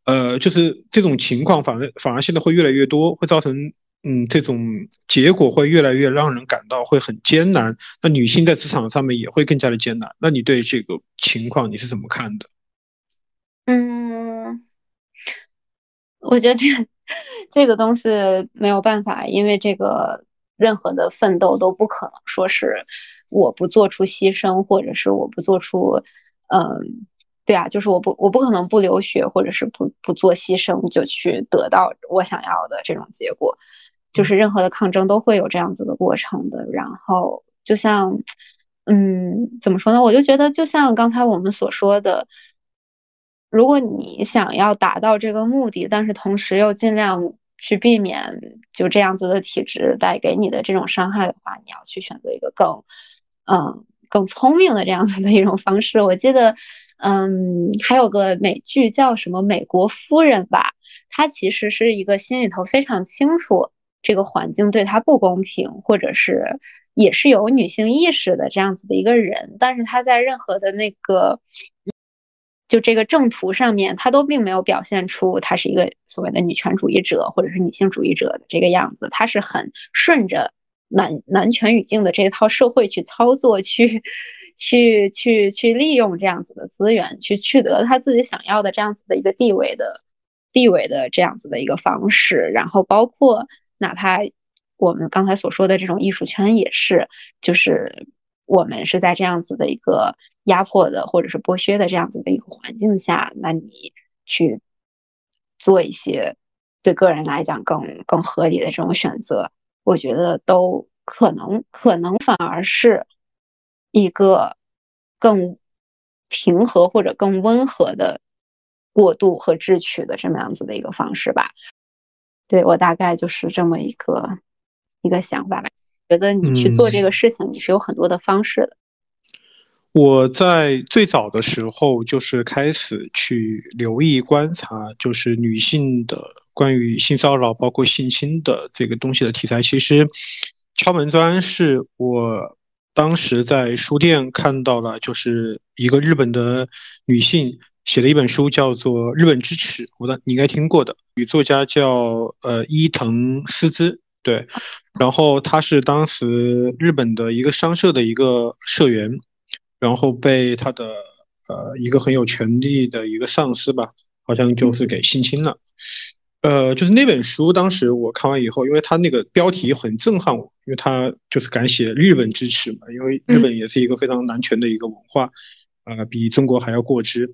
呃，就是这种情况反而反而现在会越来越多，会造成，嗯，这种结果会越来越让人感到会很艰难。那女性在职场上面也会更加的艰难。那你对这个情况你是怎么看的？嗯，我觉得这这个东西没有办法，因为这个任何的奋斗都不可能说是我不做出牺牲，或者是我不做出，嗯，对啊，就是我不我不可能不流血，或者是不不做牺牲就去得到我想要的这种结果，就是任何的抗争都会有这样子的过程的。然后就像，嗯，怎么说呢？我就觉得就像刚才我们所说的。如果你想要达到这个目的，但是同时又尽量去避免就这样子的体质带给你的这种伤害的话，你要去选择一个更，嗯，更聪明的这样子的一种方式。我记得，嗯，还有个美剧叫什么《美国夫人》吧，她其实是一个心里头非常清楚这个环境对她不公平，或者是也是有女性意识的这样子的一个人，但是她在任何的那个。就这个正途上面，他都并没有表现出他是一个所谓的女权主义者或者是女性主义者的这个样子，他是很顺着男男权语境的这一套社会去操作，去去去去利用这样子的资源，去取得他自己想要的这样子的一个地位的地位的这样子的一个方式。然后包括哪怕我们刚才所说的这种艺术圈也是，就是我们是在这样子的一个。压迫的或者是剥削的这样子的一个环境下，那你去做一些对个人来讲更更合理的这种选择，我觉得都可能可能反而是一个更平和或者更温和的过渡和智取的这么样子的一个方式吧。对我大概就是这么一个一个想法吧。觉得你去做这个事情，你是有很多的方式的。我在最早的时候就是开始去留意观察，就是女性的关于性骚扰，包括性侵的这个东西的题材。其实，敲门砖是我当时在书店看到了，就是一个日本的女性写的一本书，叫做《日本之耻》，我的你应该听过的，女作家叫呃伊藤诗织，对，然后她是当时日本的一个商社的一个社员。然后被他的呃一个很有权力的一个上司吧，好像就是给性侵了。呃，就是那本书，当时我看完以后，因为他那个标题很震撼我，因为他就是敢写日本支持嘛，因为日本也是一个非常男权的一个文化，呃，比中国还要过之。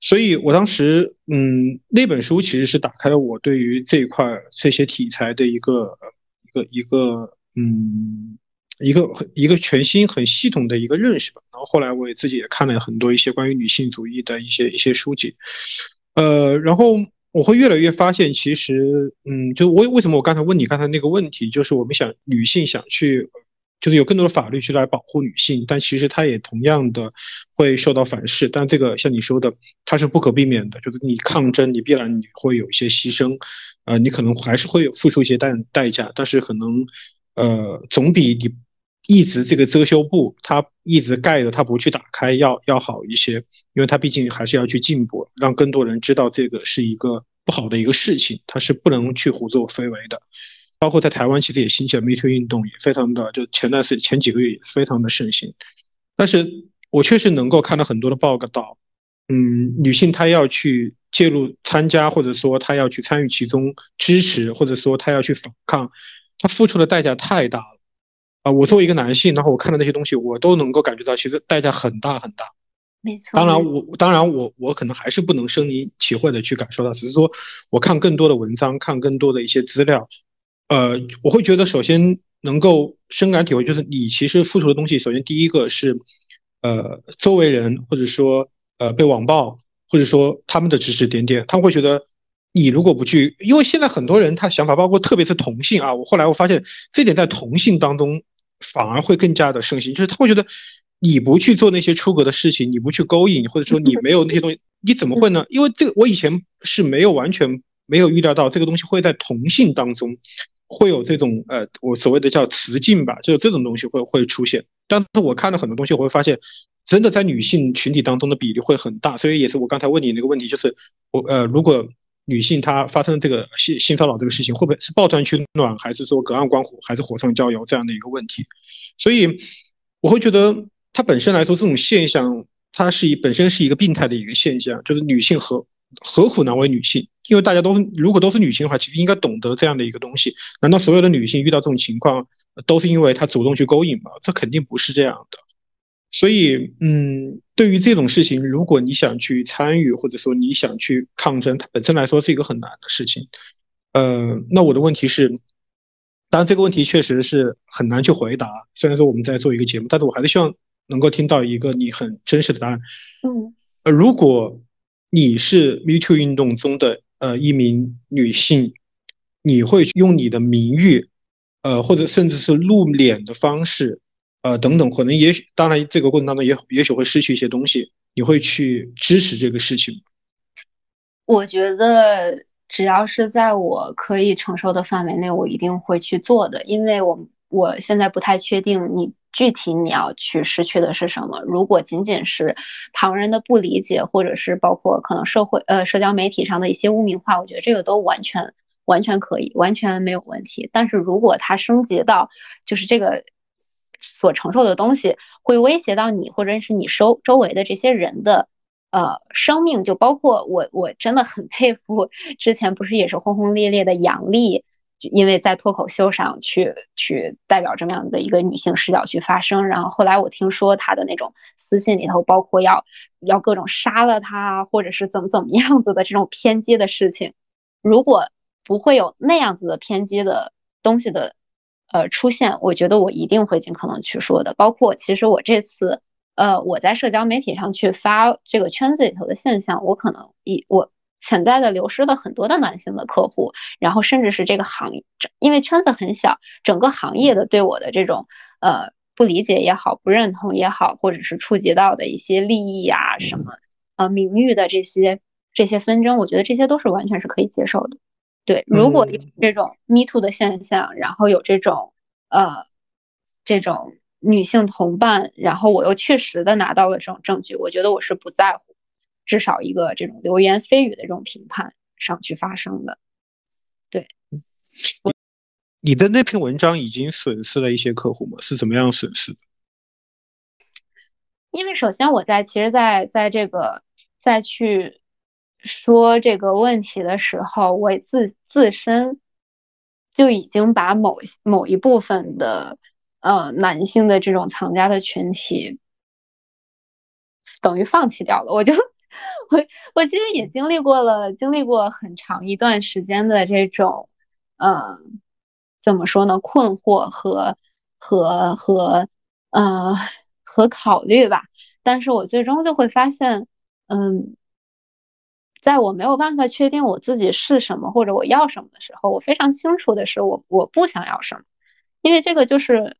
所以我当时，嗯，那本书其实是打开了我对于这一块这些题材的一个一个一个，嗯，一个一个全新很系统的一个认识吧。然后后来我也自己也看了很多一些关于女性主义的一些一些书籍，呃，然后我会越来越发现，其实，嗯，就我为什么我刚才问你刚才那个问题，就是我们想女性想去。就是有更多的法律去来保护女性，但其实它也同样的会受到反噬。但这个像你说的，它是不可避免的，就是你抗争，你必然你会有一些牺牲，呃，你可能还是会有付出一些代代价，但是可能，呃，总比你一直这个遮羞布，它一直盖着，它不去打开要要好一些，因为它毕竟还是要去进步，让更多人知道这个是一个不好的一个事情，它是不能去胡作非为的。包括在台湾，其实也兴起了 Me Too 运动，也非常的，就前段时前几个月也非常的盛行。但是我确实能够看到很多的报道，嗯，女性她要去介入参加，或者说她要去参与其中支持，或者说她要去反抗，她付出的代价太大了。啊，我作为一个男性，然后我看到那些东西，我都能够感觉到，其实代价很大很大。没错。当然，我当然我我可能还是不能身临其会的去感受到，只是说我看更多的文章，看更多的一些资料。呃，我会觉得，首先能够深感体会，就是你其实付出的东西。首先，第一个是，呃，周围人或者说呃被网暴，或者说他们的指指点点，他们会觉得你如果不去，因为现在很多人他的想法，包括特别是同性啊，我后来我发现这点在同性当中反而会更加的盛行，就是他会觉得你不去做那些出格的事情，你不去勾引，或者说你没有那些东西，你怎么会呢？因为这个我以前是没有完全没有预料到这个东西会在同性当中。会有这种呃，我所谓的叫雌竞吧，就是这种东西会会出现。但是我看了很多东西，我会发现，真的在女性群体当中的比例会很大。所以也是我刚才问你那个问题，就是我呃，如果女性她发生这个性性骚扰这个事情，会不会是抱团取暖，还是说隔岸观火，还是火上浇油这样的一个问题？所以我会觉得，它本身来说，这种现象它是以本身是一个病态的一个现象，就是女性和。何苦难为女性？因为大家都，如果都是女性的话，其实应该懂得这样的一个东西。难道所有的女性遇到这种情况，都是因为她主动去勾引吗？这肯定不是这样的。所以，嗯，对于这种事情，如果你想去参与，或者说你想去抗争，它本身来说是一个很难的事情。呃，那我的问题是，当然这个问题确实是很难去回答。虽然说我们在做一个节目，但是我还是希望能够听到一个你很真实的答案。嗯，呃，如果。你是 Me Too 运动中的呃一名女性，你会用你的名誉，呃或者甚至是露脸的方式，呃等等，可能也许当然这个过程当中也也许会失去一些东西，你会去支持这个事情我觉得只要是在我可以承受的范围内，我一定会去做的，因为我我现在不太确定你。具体你要去失去的是什么？如果仅仅是旁人的不理解，或者是包括可能社会呃社交媒体上的一些污名化，我觉得这个都完全完全可以，完全没有问题。但是如果它升级到就是这个所承受的东西会威胁到你，或者是你周周围的这些人的呃生命，就包括我我真的很佩服之前不是也是轰轰烈烈的杨笠。因为在脱口秀上去去代表这么样的一个女性视角去发声，然后后来我听说她的那种私信里头，包括要要各种杀了她，或者是怎么怎么样子的这种偏激的事情，如果不会有那样子的偏激的东西的呃出现，我觉得我一定会尽可能去说的。包括其实我这次呃我在社交媒体上去发这个圈子里头的现象，我可能以我。潜在的流失了很多的男性的客户，然后甚至是这个行业，因为圈子很小，整个行业的对我的这种呃不理解也好，不认同也好，或者是触及到的一些利益啊什么呃名誉的这些这些纷争，我觉得这些都是完全是可以接受的。对，如果有这种 me too 的现象，然后有这种呃这种女性同伴，然后我又确实的拿到了这种证据，我觉得我是不在乎。至少一个这种流言蜚语的这种评判上去发生的，对。你的那篇文章已经损失了一些客户吗？是怎么样损失的？因为首先我在其实，在在这个再去说这个问题的时候，我自自身就已经把某某一部分的呃男性的这种藏家的群体等于放弃掉了，我就。我我其实也经历过了，经历过很长一段时间的这种，呃，怎么说呢？困惑和和和呃和考虑吧。但是我最终就会发现，嗯，在我没有办法确定我自己是什么或者我要什么的时候，我非常清楚的是，我我不想要什么，因为这个就是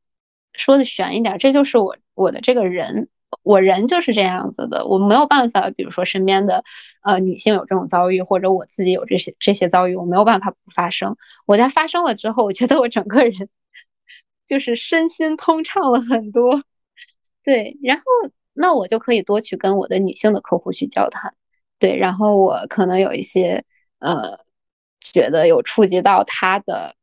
说的悬一点，这就是我我的这个人。我人就是这样子的，我没有办法，比如说身边的呃女性有这种遭遇，或者我自己有这些这些遭遇，我没有办法不发生。我在发生了之后，我觉得我整个人就是身心通畅了很多。对，然后那我就可以多去跟我的女性的客户去交谈。对，然后我可能有一些呃觉得有触及到他的，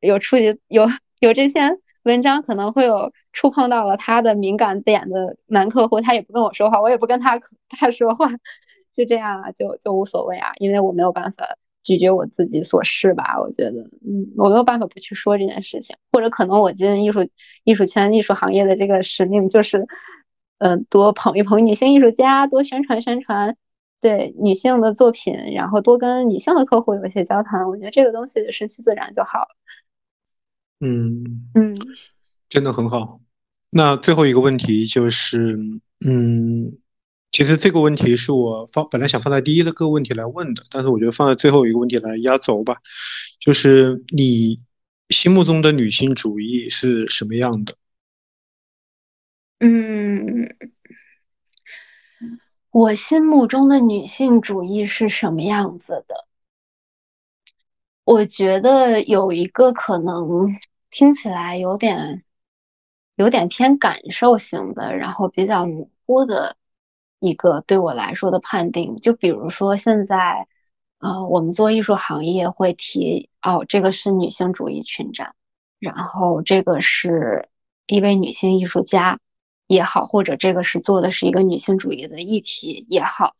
有触及有有这些文章可能会有。触碰到了他的敏感点的男客户，他也不跟我说话，我也不跟他 他说话，就这样啊，就就无所谓啊，因为我没有办法拒绝我自己所示吧，我觉得，嗯，我没有办法不去说这件事情，或者可能我进艺术艺术圈艺术行业的这个使命就是，嗯，多捧一捧女性艺术家，多宣传宣传对女性的作品，然后多跟女性的客户有一些交谈，我觉得这个东西顺其自然就好了。嗯嗯。真的很好。那最后一个问题就是，嗯，其实这个问题是我放本来想放在第一个问题来问的，但是我觉得放在最后一个问题来压轴吧。就是你心目中的女性主义是什么样的？嗯，我心目中的女性主义是什么样子的？我觉得有一个可能听起来有点。有点偏感受型的，然后比较模糊的一个对我来说的判定，就比如说现在，呃，我们做艺术行业会提，哦，这个是女性主义群展，然后这个是一位女性艺术家也好，或者这个是做的是一个女性主义的议题也好，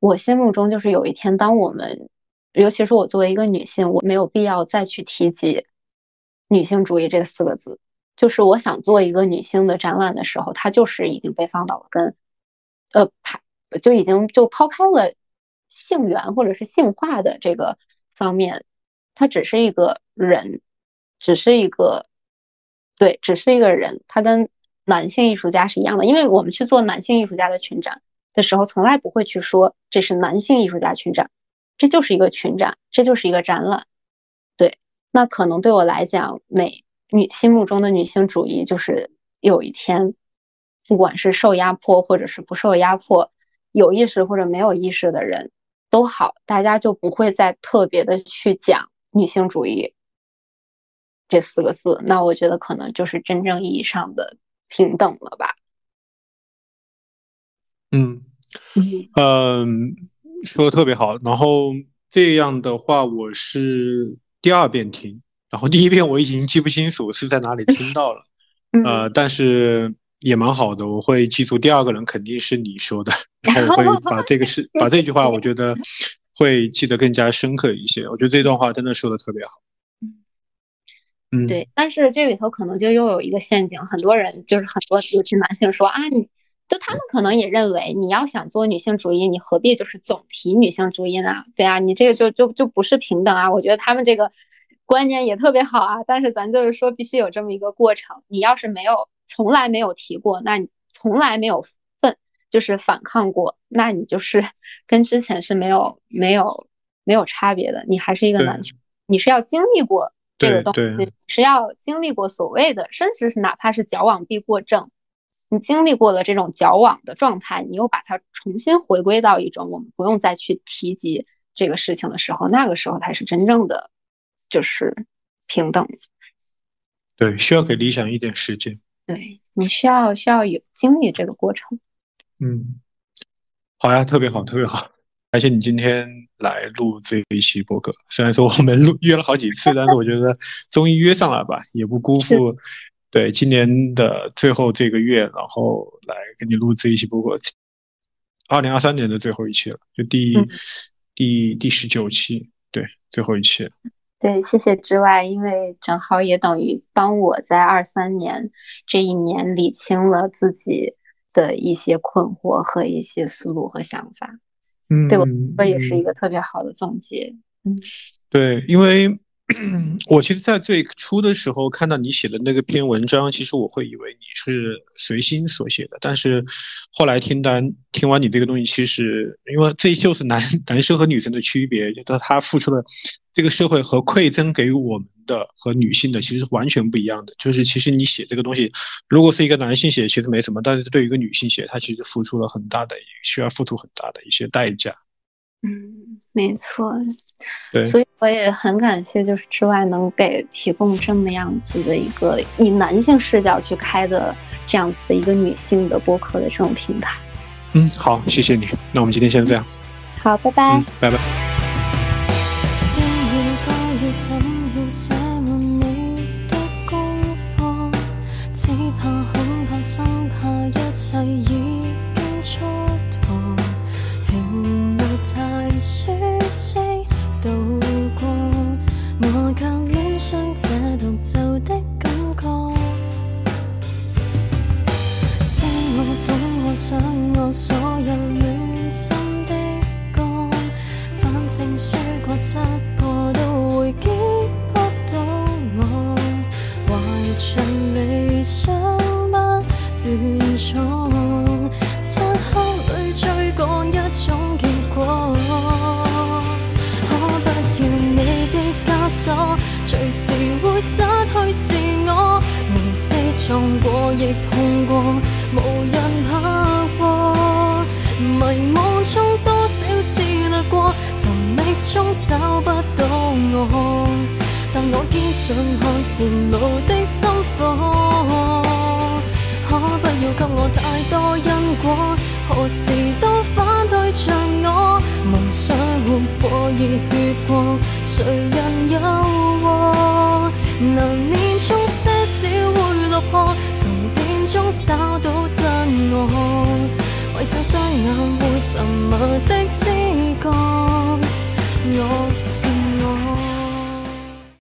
我心目中就是有一天，当我们，尤其是我作为一个女性，我没有必要再去提及女性主义这四个字。就是我想做一个女性的展览的时候，它就是已经被放到了跟，呃，排就已经就抛开了性缘或者是性化的这个方面，它只是一个人，只是一个，对，只是一个人，他跟男性艺术家是一样的，因为我们去做男性艺术家的群展的时候，从来不会去说这是男性艺术家群展，这就是一个群展，这就是一个展览，对，那可能对我来讲美。女心目中的女性主义就是有一天，不管是受压迫或者是不受压迫，有意识或者没有意识的人都好，大家就不会再特别的去讲女性主义这四个字。那我觉得可能就是真正意义上的平等了吧。嗯嗯，说的特别好。然后这样的话，我是第二遍听。然后第一遍我已经记不清楚是在哪里听到了，呃，但是也蛮好的，我会记住第二个人肯定是你说的，然后我会把这个是 把这句话，我觉得会记得更加深刻一些。我觉得这段话真的说的特别好。嗯，对，但是这里头可能就又有一个陷阱，很多人就是很多尤其男性说啊，你就他们可能也认为你要想做女性主义，你何必就是总提女性主义呢？对啊，你这个就就就不是平等啊。我觉得他们这个。观念也特别好啊，但是咱就是说，必须有这么一个过程。你要是没有从来没有提过，那你从来没有奋就是反抗过，那你就是 跟之前是没有没有没有差别的。你还是一个男权，你是要经历过这个东西，是要经历过所谓的，甚至是哪怕是矫枉必过正，你经历过了这种矫枉的状态，你又把它重新回归到一种我们不用再去提及这个事情的时候，那个时候才是真正的。就是平等，对，需要给理想一点时间。对你需要需要有经历这个过程。嗯，好呀，特别好，特别好，感谢你今天来录这一期播客。虽然说我们录约了好几次，但是我觉得终于约上了吧，也不辜负对今年的最后这个月，然后来给你录这一期播客。二零二三年的最后一期了，就第第第十九期，对，最后一期。对，谢谢之外，因为正好也等于帮我在二三年这一年理清了自己的一些困惑和一些思路和想法。嗯，对我说也是一个特别好的总结。嗯，对，因为。我其实，在最初的时候看到你写的那个篇文章，其实我会以为你是随心所写的。但是后来听单听完你这个东西，其实因为这就是男 男生和女生的区别，觉得他付出了这个社会和馈赠给我们的和女性的其实是完全不一样的。就是其实你写这个东西，如果是一个男性写，其实没什么；但是对于一个女性写，她其实付出了很大的，需要付出很大的一些代价。嗯，没错。对，所以我也很感谢，就是之外能给提供这么样子的一个以男性视角去开的这样子的一个女性的播客的这种平台。嗯，好，谢谢你。那我们今天先这样。好，拜拜。拜拜。